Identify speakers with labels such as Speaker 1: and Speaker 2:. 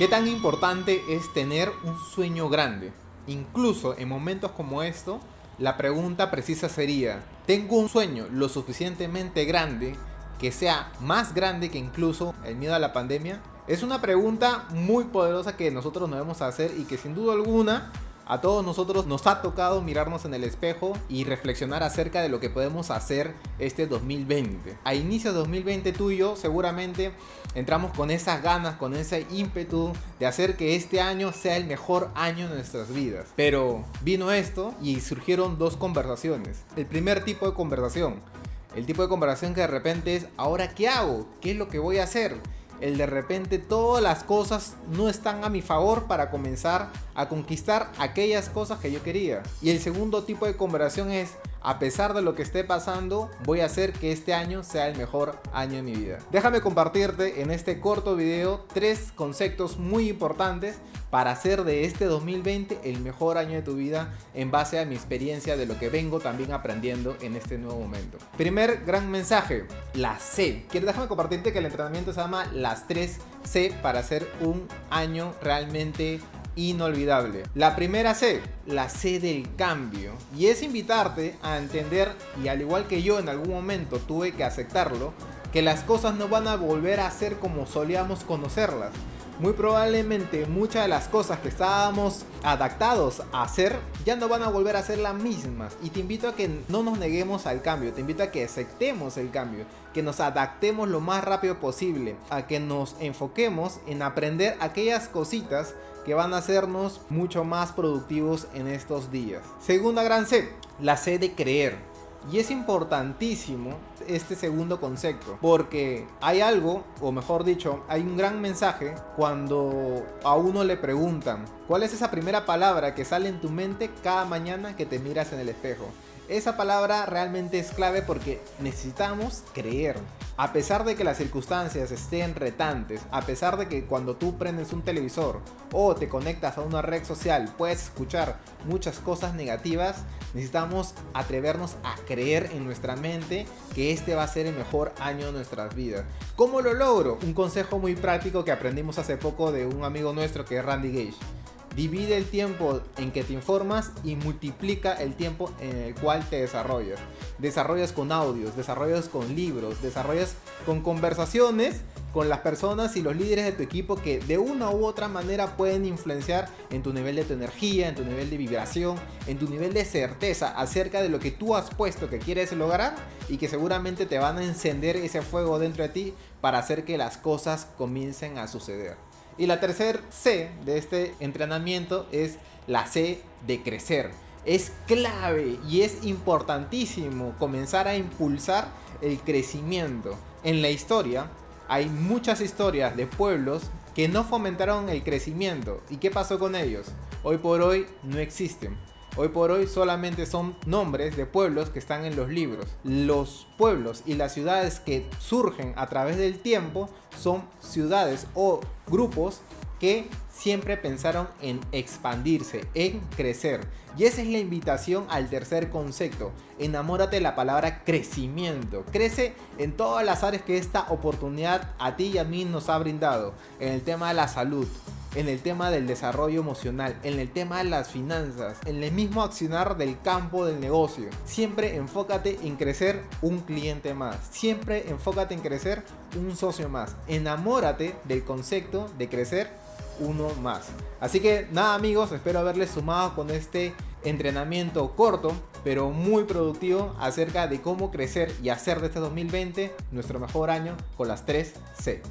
Speaker 1: ¿Qué tan importante es tener un sueño grande? Incluso en momentos como esto, la pregunta precisa sería, ¿tengo un sueño lo suficientemente grande que sea más grande que incluso el miedo a la pandemia? Es una pregunta muy poderosa que nosotros nos debemos hacer y que sin duda alguna a todos nosotros nos ha tocado mirarnos en el espejo y reflexionar acerca de lo que podemos hacer este 2020. A inicio de 2020 tú y yo seguramente entramos con esas ganas, con ese ímpetu de hacer que este año sea el mejor año de nuestras vidas. Pero vino esto y surgieron dos conversaciones. El primer tipo de conversación. El tipo de conversación que de repente es, ¿ahora qué hago? ¿Qué es lo que voy a hacer? El de repente todas las cosas no están a mi favor para comenzar a conquistar aquellas cosas que yo quería. Y el segundo tipo de conversación es, a pesar de lo que esté pasando, voy a hacer que este año sea el mejor año de mi vida. Déjame compartirte en este corto video tres conceptos muy importantes para hacer de este 2020 el mejor año de tu vida en base a mi experiencia de lo que vengo también aprendiendo en este nuevo momento. Primer gran mensaje, la C. Quiero déjame compartirte que el entrenamiento se llama las 3 C para hacer un año realmente inolvidable. La primera C, la C del cambio. Y es invitarte a entender, y al igual que yo en algún momento tuve que aceptarlo, que las cosas no van a volver a ser como solíamos conocerlas muy probablemente muchas de las cosas que estábamos adaptados a hacer ya no van a volver a ser las mismas. Y te invito a que no nos neguemos al cambio, te invito a que aceptemos el cambio, que nos adaptemos lo más rápido posible, a que nos enfoquemos en aprender aquellas cositas que van a hacernos mucho más productivos en estos días. Segunda gran C, la C de creer. Y es importantísimo este segundo concepto, porque hay algo, o mejor dicho, hay un gran mensaje cuando a uno le preguntan, ¿cuál es esa primera palabra que sale en tu mente cada mañana que te miras en el espejo? Esa palabra realmente es clave porque necesitamos creer. A pesar de que las circunstancias estén retantes, a pesar de que cuando tú prendes un televisor o te conectas a una red social puedes escuchar muchas cosas negativas, necesitamos atrevernos a creer en nuestra mente que este va a ser el mejor año de nuestras vidas. ¿Cómo lo logro? Un consejo muy práctico que aprendimos hace poco de un amigo nuestro que es Randy Gage. Divide el tiempo en que te informas y multiplica el tiempo en el cual te desarrollas. Desarrollas con audios, desarrollas con libros, desarrollas con conversaciones con las personas y los líderes de tu equipo que de una u otra manera pueden influenciar en tu nivel de tu energía, en tu nivel de vibración, en tu nivel de certeza acerca de lo que tú has puesto que quieres lograr y que seguramente te van a encender ese fuego dentro de ti para hacer que las cosas comiencen a suceder. Y la tercer C de este entrenamiento es la C de crecer. Es clave y es importantísimo comenzar a impulsar el crecimiento. En la historia hay muchas historias de pueblos que no fomentaron el crecimiento. ¿Y qué pasó con ellos? Hoy por hoy no existen. Hoy por hoy solamente son nombres de pueblos que están en los libros. Los pueblos y las ciudades que surgen a través del tiempo son ciudades o grupos que siempre pensaron en expandirse, en crecer. Y esa es la invitación al tercer concepto. Enamórate de la palabra crecimiento. Crece en todas las áreas que esta oportunidad a ti y a mí nos ha brindado. En el tema de la salud, en el tema del desarrollo emocional, en el tema de las finanzas, en el mismo accionar del campo del negocio. Siempre enfócate en crecer un cliente más. Siempre enfócate en crecer un socio más. Enamórate del concepto de crecer uno más. Así que nada amigos, espero haberles sumado con este entrenamiento corto pero muy productivo acerca de cómo crecer y hacer de este 2020 nuestro mejor año con las 3 C.